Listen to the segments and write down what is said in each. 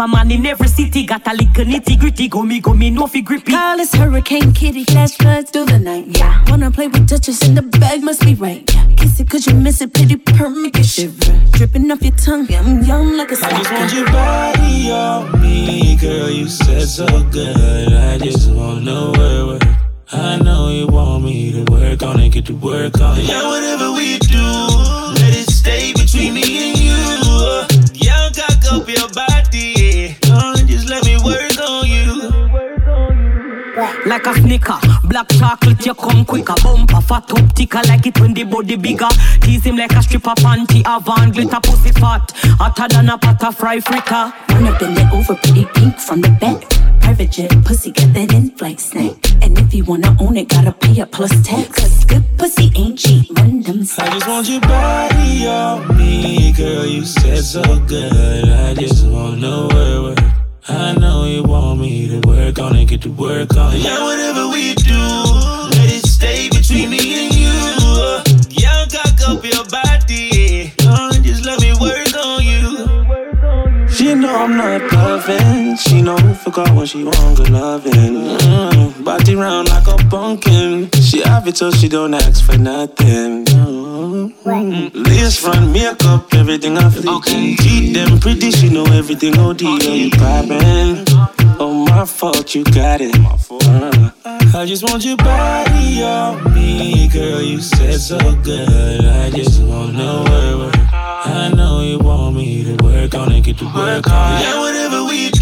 have a man in every chocolate, you come quicker. Bumper, fat up, ticker like it when the body bigger. Tease him like a stripper panty, avant glitter pussy fat. Hotter than a pot of fry fritter. Wanna bend it over, pretty pink from the back. Private jet, pussy got that in-flight snack. And if you wanna own it, gotta pay a plus tax. Cause good pussy ain't cheap, run them I just want your body on me, girl. You said so good. I just wanna work. I know you want me to work on it, get to work on it. Yeah, whatever we do, let it stay between me and you. Yeah, cock up your body. Oh, just let me work on you. She know I'm not perfect. She know forgot what she want, good loving. Mm, body round like a pumpkin. She have it so she don't ask for nothing. Mm, Lace front, makeup, everything I fleet. Treat them pretty, she know everything OD. Are you poppin'? Oh, my fault, you got it. Uh, I just want your body on me, girl. You said so good. I just wanna work. I know you want me to work on it, get to work on it. Yeah, whatever we do,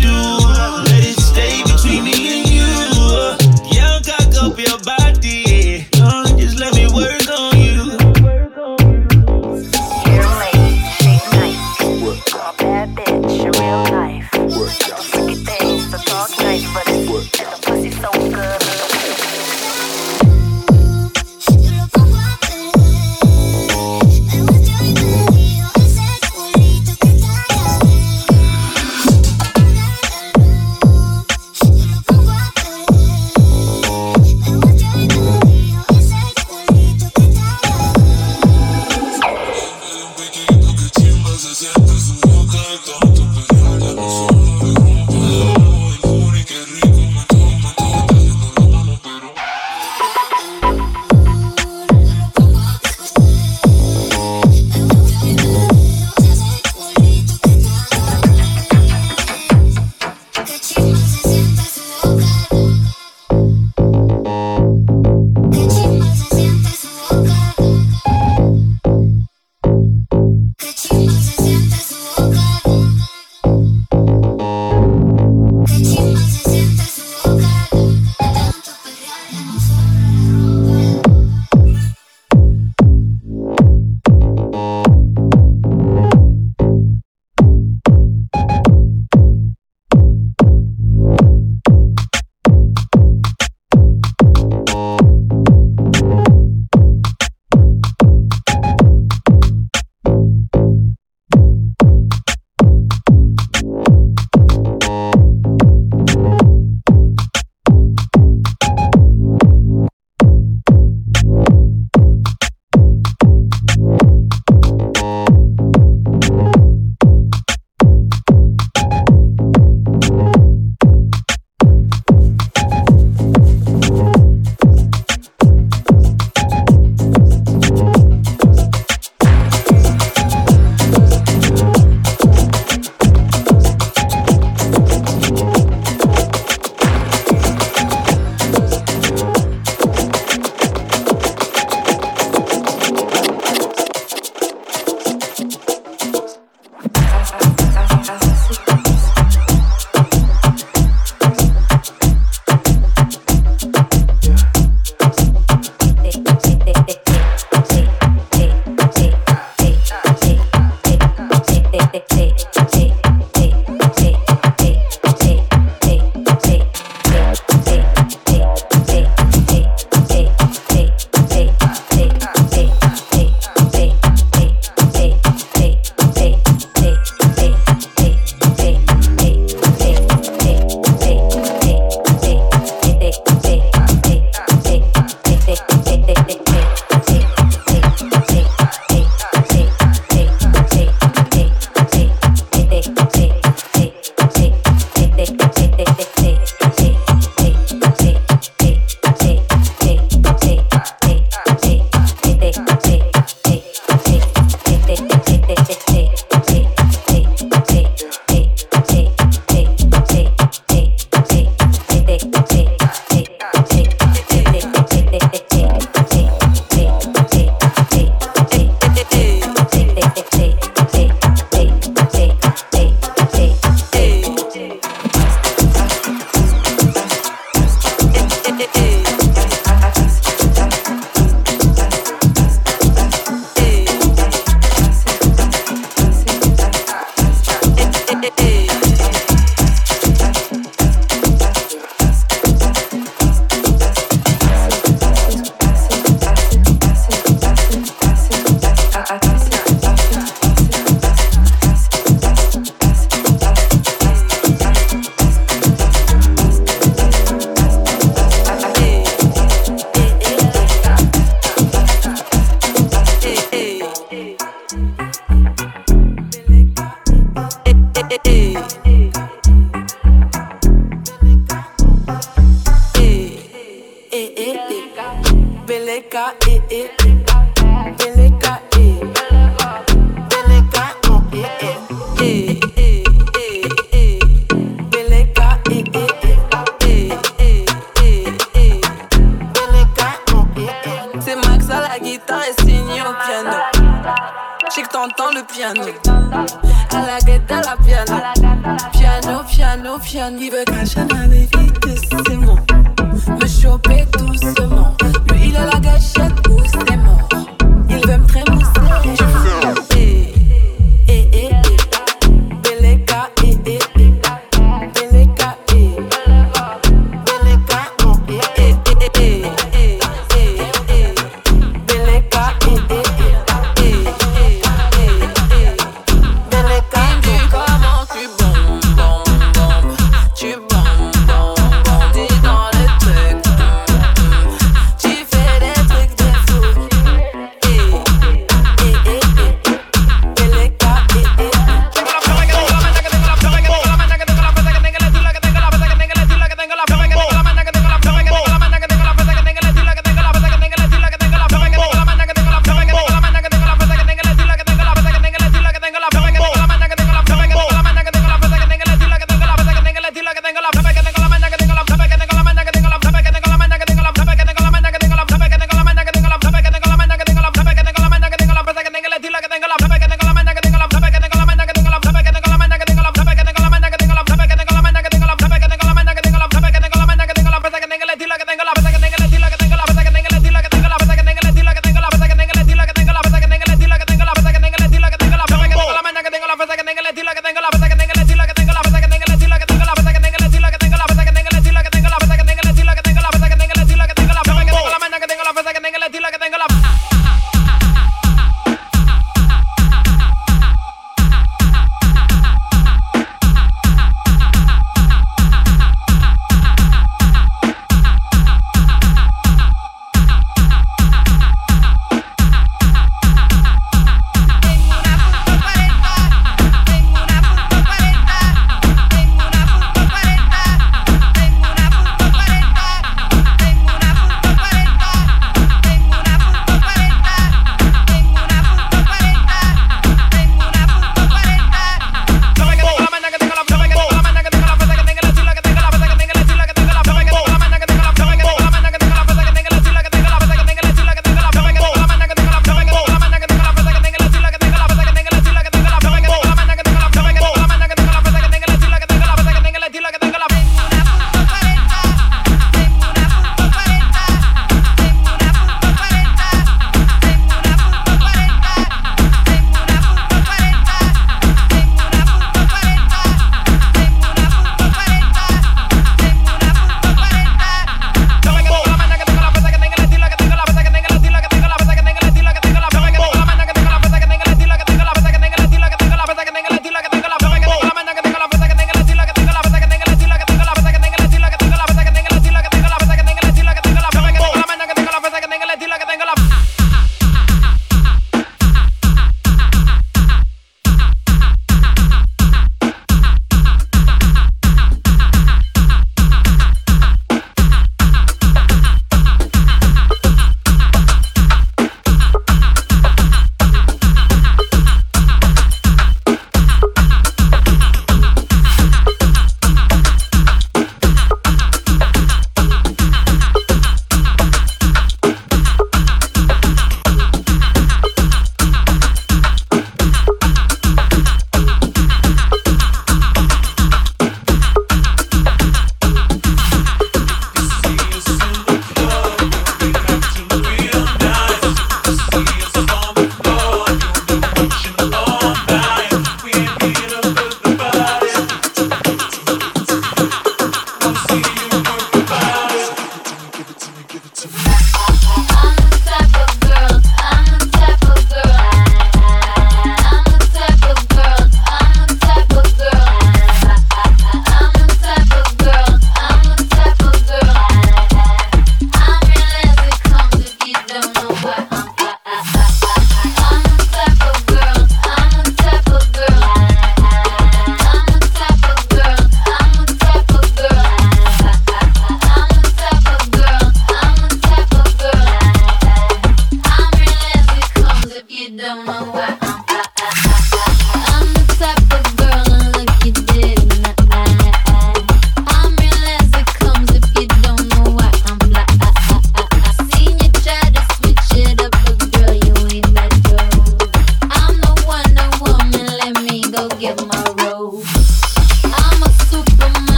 Tu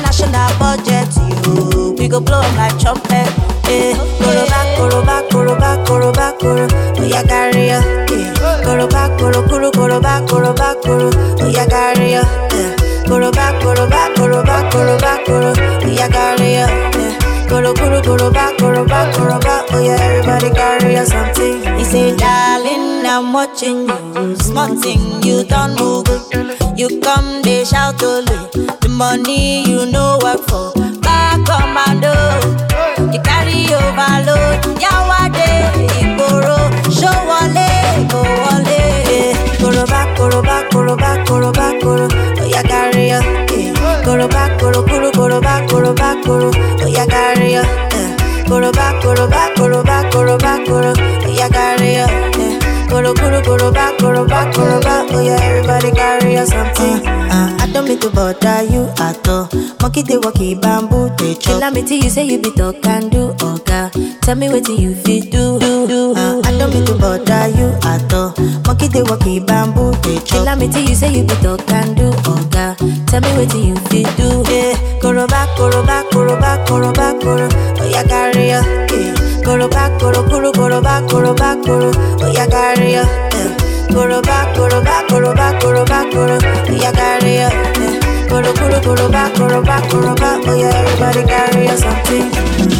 international budget, you. We go blow like trumpet. Eh, koroba, koroba, koroba, koroba, koro. Oh yeah, carry ya. Eh, koroba, koro, koro, koroba, koroba, koro. Oh yeah, carry ya. Eh, koroba, koroba, koroba, koroba, koro. Oh yeah, carry ya. Eh, koro, koro, koroba, koroba, koroba. Oh yeah, everybody carry ya something. He say, darling, I'm watching you. Small you don't move. You come, they shout to me money you no work for. Back on my door, you carry overload. Yawade, Ikoro, show wale, go wale. Koro back, koro back, koro back, koro back, koro. Oh yeah, carry ya. Koro back, koro koro, koro back, koro back, koro. Oh yeah, carry ya. Koro back, koro back, koro back, koro back, koro. Oh yeah, carry ya. Koro koro, back, koro back, koro back. Oh yeah, everybody carry ya something. I don't mean to bother you at all. Monkey they walk in bamboo they chop. Tell me till you say you be talk and do oga. Tell me what you fit do do do. Uh, I don't mean to bother you at all. Monkey they walk in bamboo they chop. Tell me till you say you be talk and do oga. Tell me what you fit do. Yeah, koroba koroba koroba koroba koro. Oh yeah, carry ya. Yeah. Koroba koro koro koroba koroba koro. Oh yeah, carry ya. Yeah. Koroba for a black yeah, everybody carry something.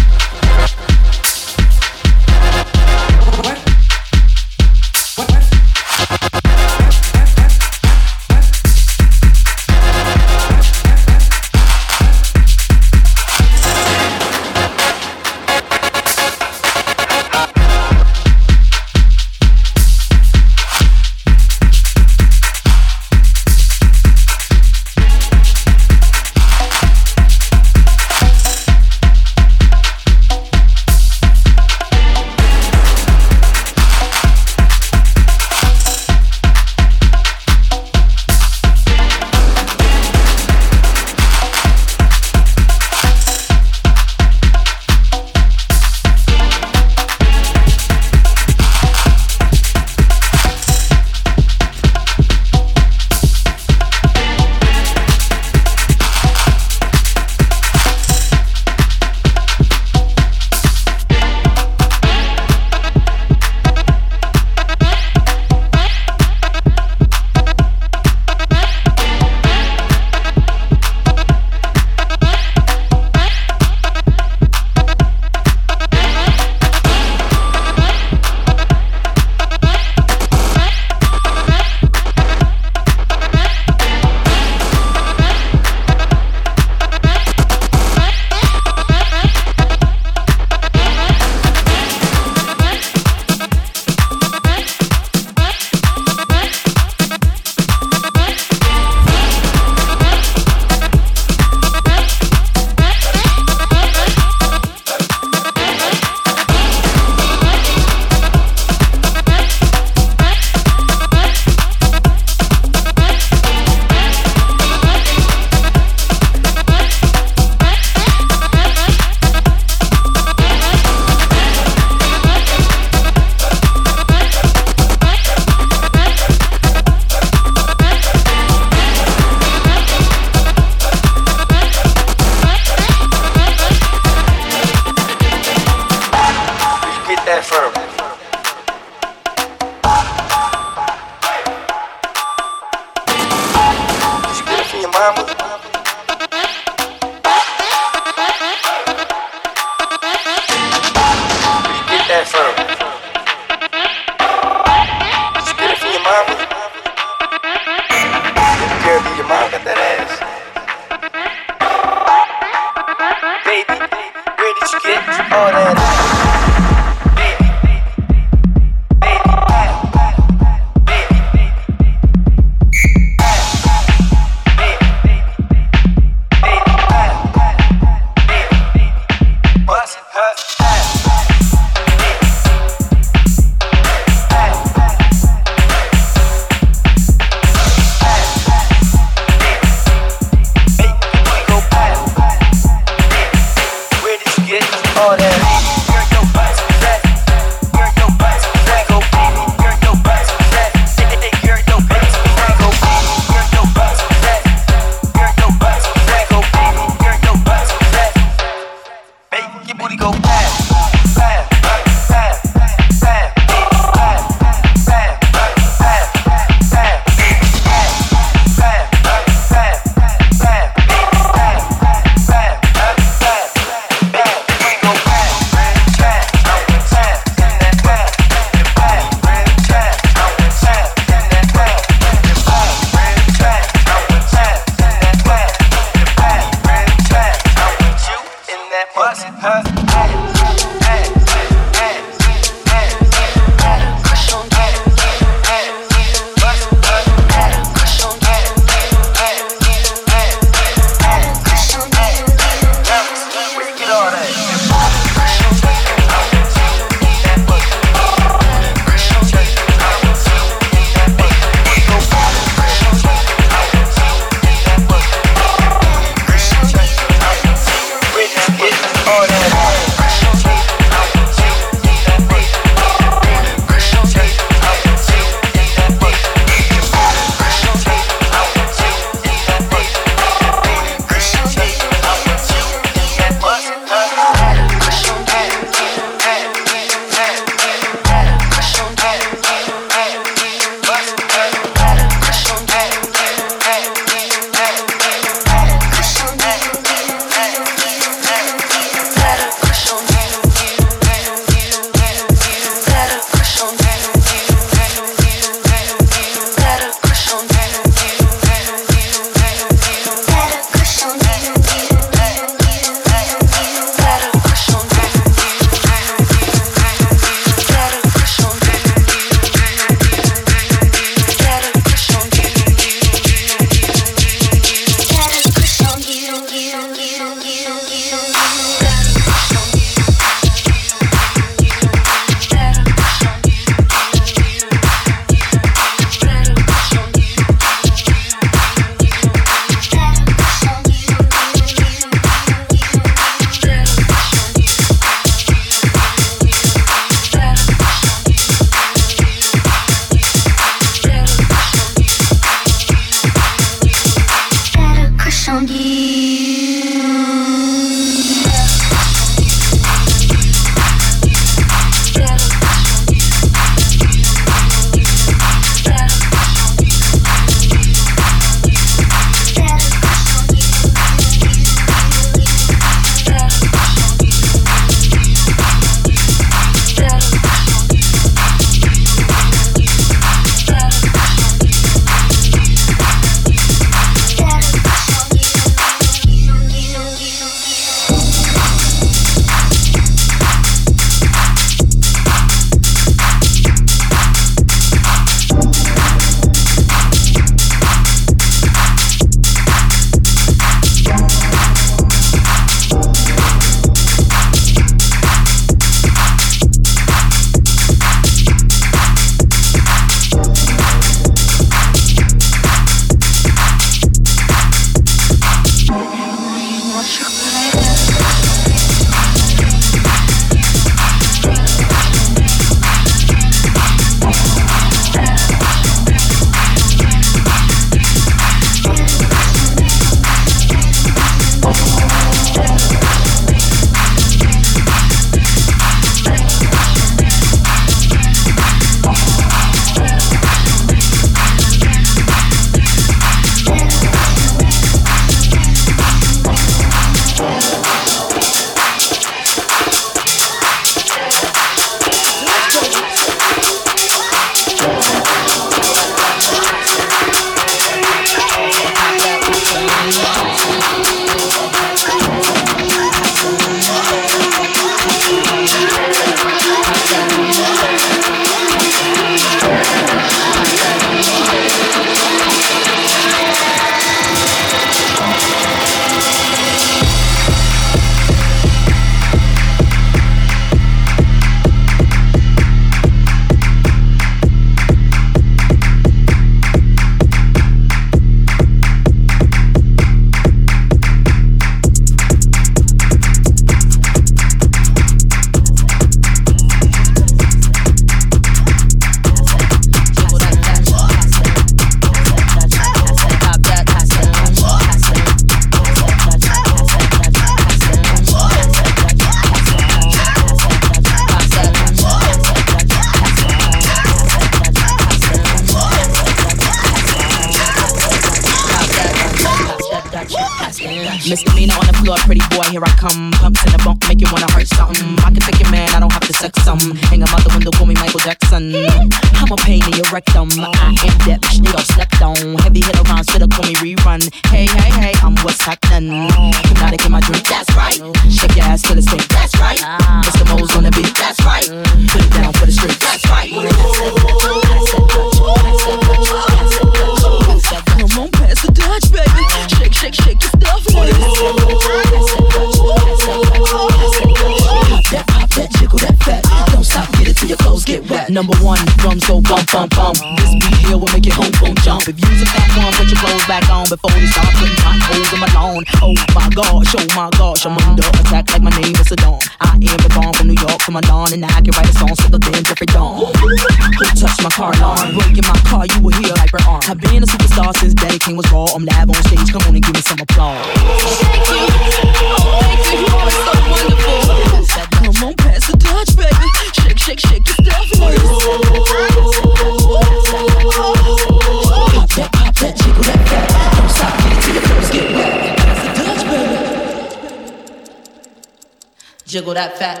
jiggle that fat.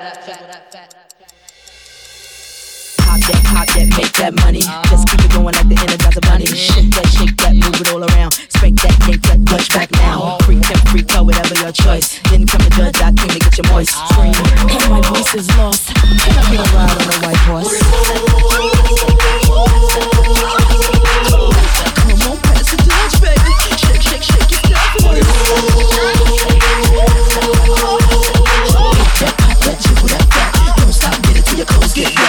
Pop that, pop that, make that money. Just keep it going like the energizer bunny. Shake that, shake that, move it all around. Spank that, yank that, clutch back now. Freak that, freak out, whatever your choice. Didn't come to judge, I came to get your moist. Scream, and my voice is lost. Can I get a ride on a white horse? coast get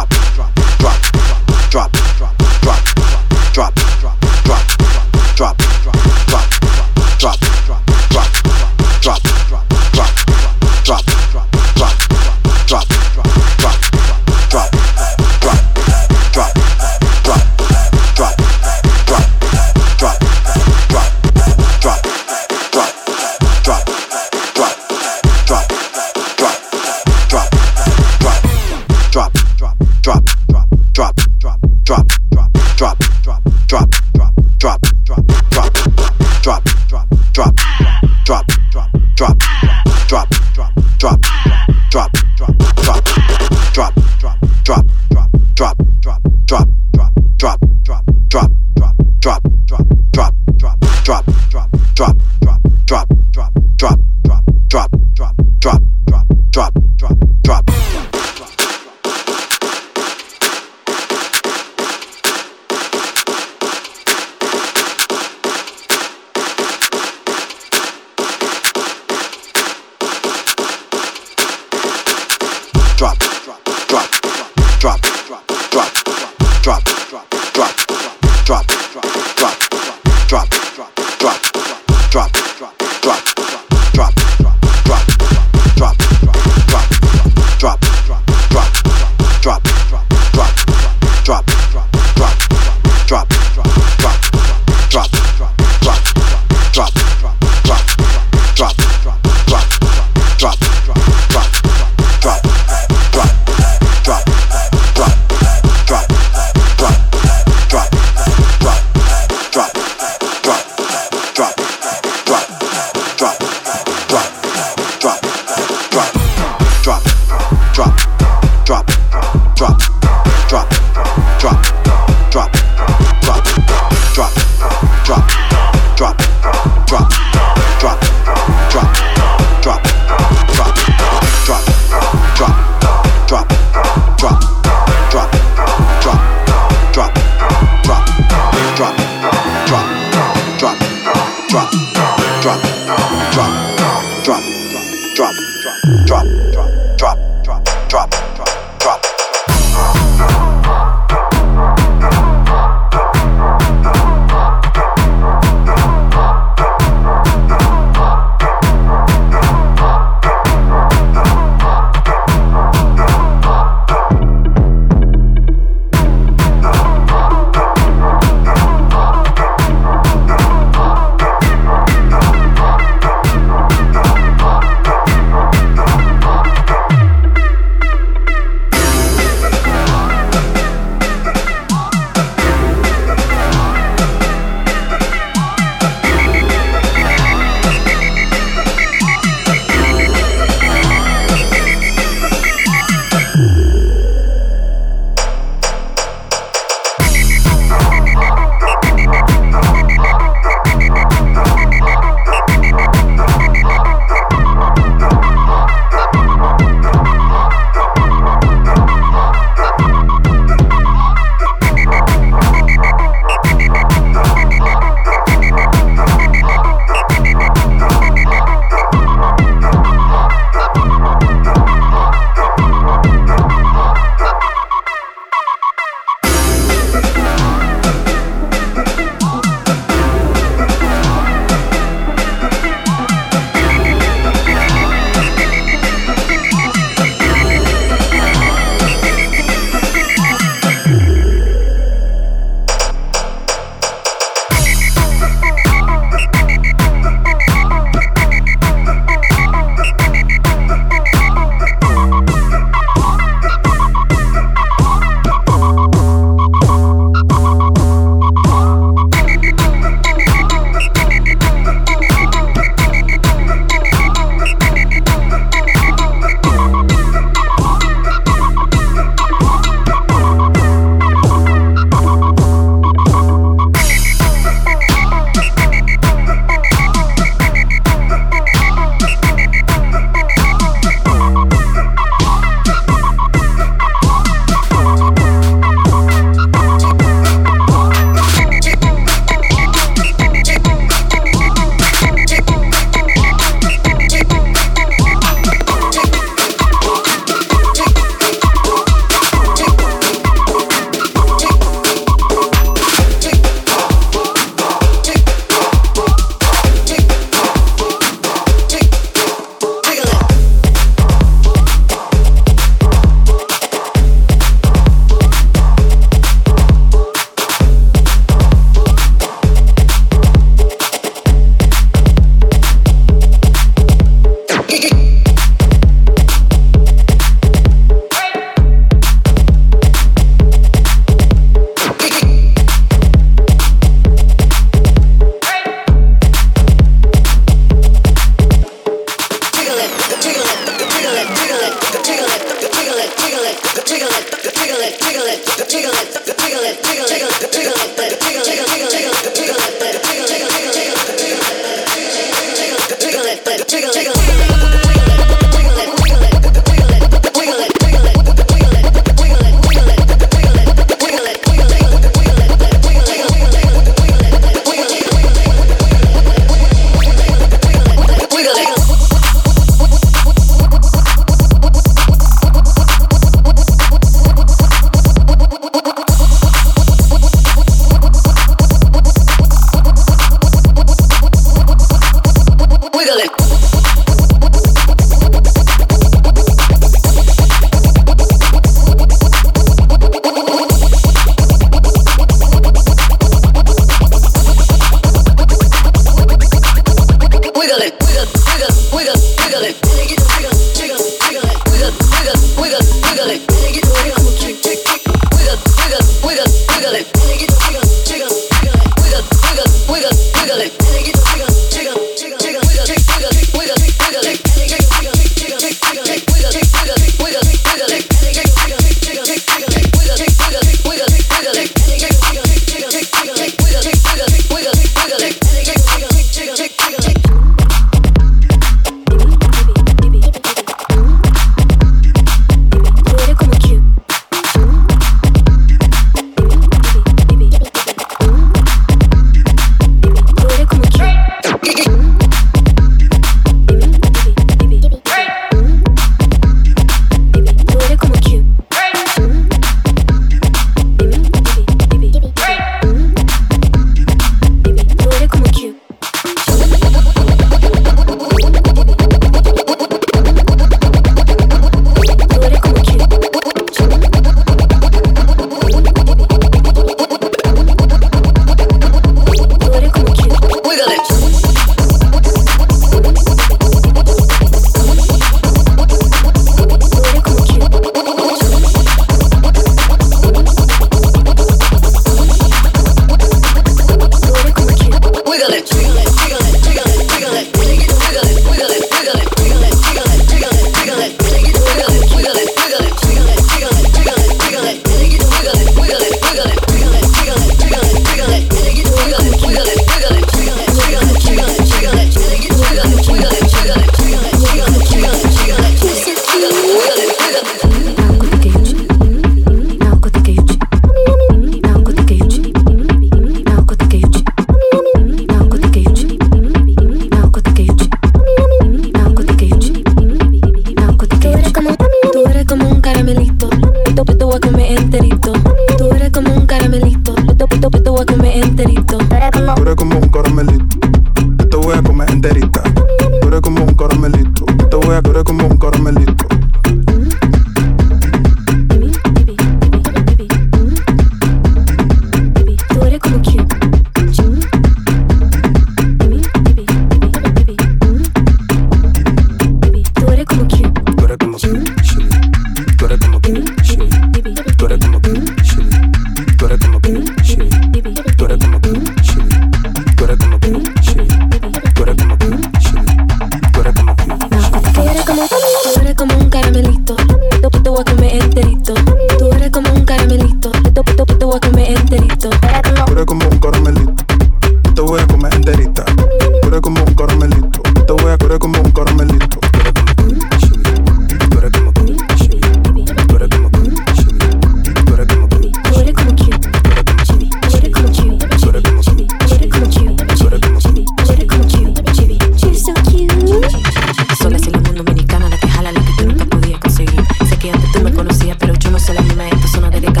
me conocía, pero yo no soy la misma. Esto es una dedicación